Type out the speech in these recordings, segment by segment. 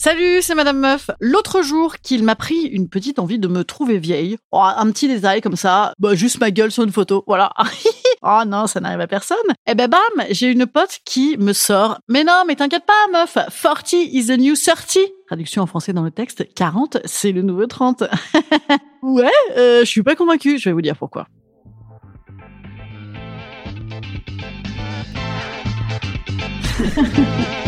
Salut, c'est Madame Meuf. L'autre jour qu'il m'a pris une petite envie de me trouver vieille. Oh, un petit détail comme ça. Bah, juste ma gueule sur une photo. Voilà. oh non, ça n'arrive à personne. Eh ben bam, j'ai une pote qui me sort. Mais non, mais t'inquiète pas, meuf. 40 is the new 30. Traduction en français dans le texte. 40, c'est le nouveau 30. ouais, euh, je suis pas convaincue. Je vais vous dire pourquoi.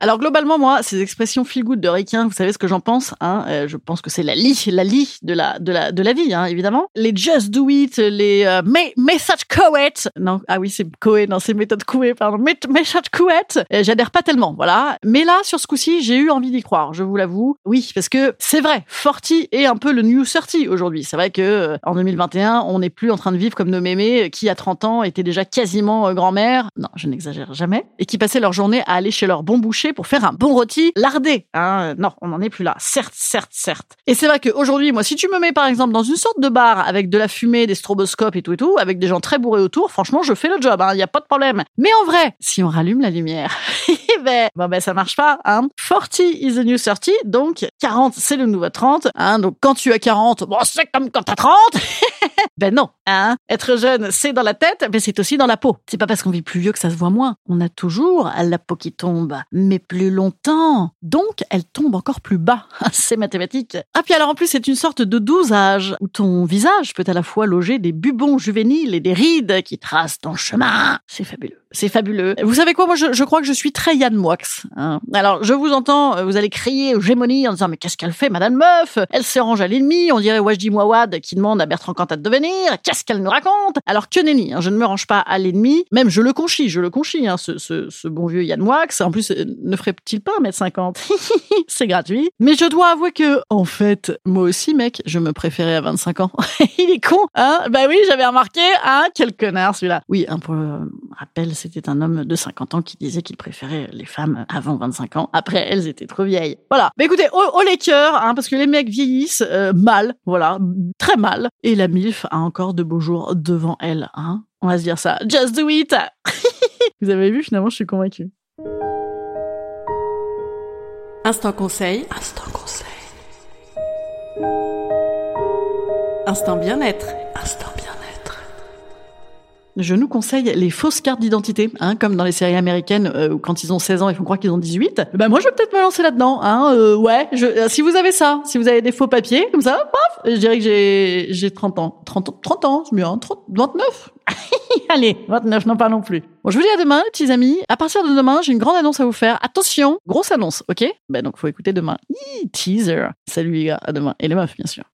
Alors globalement, moi, ces expressions feel good de requin, vous savez ce que j'en pense hein euh, Je pense que c'est la lie, la lie de la de la de la vie, hein, évidemment. Les just do it, les euh, message coet. Non, ah oui, c'est coet, non, c'est méthode couet, pardon. Message couet. Euh, J'adhère pas tellement, voilà. Mais là, sur ce coup-ci, j'ai eu envie d'y croire, je vous l'avoue. Oui, parce que c'est vrai, Forty est un peu le new 30 aujourd'hui. C'est vrai que euh, en 2021, on n'est plus en train de vivre comme nos mémés qui, à 30 ans, étaient déjà quasiment euh, grand-mère. Non, je n'exagère jamais. Et qui passaient leur journée à aller chez leur bon boucher pour faire un bon rôti lardé. Hein. Non, on n'en est plus là. Certes, certes, certes. Et c'est vrai qu'aujourd'hui, moi, si tu me mets par exemple dans une sorte de bar avec de la fumée, des stroboscopes et tout et tout, avec des gens très bourrés autour, franchement, je fais le job. Il n'y a pas de problème. Mais en vrai, si on rallume la lumière, ben, bon ben ça marche pas. Hein. 40 is the new 30, donc 40 c'est le nouveau 30. Hein. Donc quand tu as 40, bon c'est comme quand t'as 30. ben non. Hein. Être jeune, c'est dans la tête, mais c'est aussi dans la peau. C'est pas parce qu'on vit plus vieux que ça se voit moins. On a toujours la peau qui tombe, mais plus longtemps. Donc, elle tombe encore plus bas. c'est mathématique. Ah, puis alors en plus, c'est une sorte de âge où ton visage peut à la fois loger des bubons juvéniles et des rides qui tracent ton chemin. C'est fabuleux. C'est fabuleux. Vous savez quoi? Moi, je, je, crois que je suis très Yann Moix. Hein. Alors, je vous entends, vous allez crier aux gémonies en disant mais qu'est-ce qu'elle fait, Madame Meuf? Elle se range à l'ennemi. On dirait Wajdi Mouawad qui demande à Bertrand Cantat de venir. Qu'est-ce qu'elle nous raconte? Alors que nenni, hein, je ne me range pas à l'ennemi. Même je le conchis, je le conchis. Hein, ce, ce, ce, bon vieux Yann Moix. En plus, euh, ne ferait-il pas 1m50 C'est gratuit. Mais je dois avouer que, en fait, moi aussi, mec, je me préférais à 25 ans. Il est con, hein? Bah oui, j'avais remarqué, hein Quel connard celui-là. Oui, un pour le rappel, c'était un homme de 50 ans qui disait qu'il préférait les femmes avant 25 ans. Après, elles étaient trop vieilles. Voilà. Mais écoutez, au, les cœurs, hein, parce que les mecs vieillissent euh, mal, voilà, très mal. Et la MILF a encore de beaux jours devant elle, hein. On va se dire ça. Just do it Vous avez vu, finalement, je suis convaincue. Instant conseil. Instant conseil. Instant bien-être. Je nous conseille les fausses cartes d'identité, hein, comme dans les séries américaines euh, où quand ils ont 16 ans, ils font croire qu'ils ont 18. Ben moi, je vais peut-être me lancer là-dedans. Hein, euh, ouais, je, euh, si vous avez ça, si vous avez des faux papiers comme ça, paf, je dirais que j'ai j'ai 30 ans. 30, 30 ans, c'est bien. 30, 29 Allez, 29, non pas non plus. Bon, je vous dis à demain, petits amis. À partir de demain, j'ai une grande annonce à vous faire. Attention, grosse annonce, ok? Ben donc, faut écouter demain. teaser. Salut les gars, à demain. Et les meufs, bien sûr.